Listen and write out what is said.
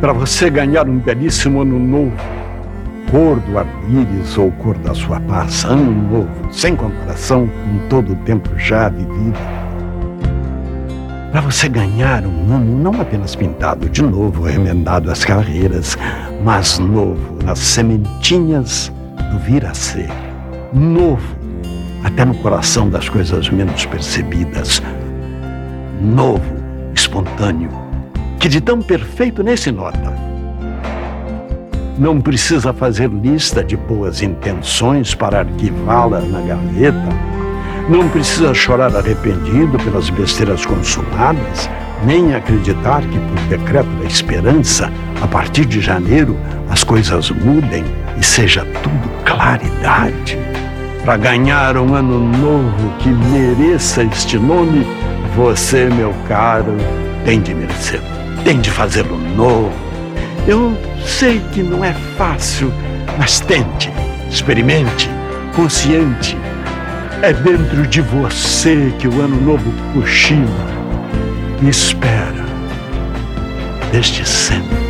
para você ganhar um belíssimo ano novo, cor do arco-íris ou cor da sua paz, ano novo, sem comparação com todo o tempo já vivido. Para você ganhar um ano não apenas pintado de novo, remendado as carreiras, mas novo nas sementinhas do vir a ser. Novo até no coração das coisas menos percebidas. Novo, espontâneo, que de tão perfeito nem se nota. Não precisa fazer lista de boas intenções para arquivá-la na gaveta. Não precisa chorar arrependido pelas besteiras consumadas, nem acreditar que, por decreto da esperança, a partir de janeiro as coisas mudem e seja tudo claridade. Para ganhar um ano novo que mereça este nome, você, meu caro, tem de merecer, tem de fazê-lo novo. Eu sei que não é fácil, mas tente, experimente, consciente. É dentro de você que o ano novo cochila e espera desde sempre.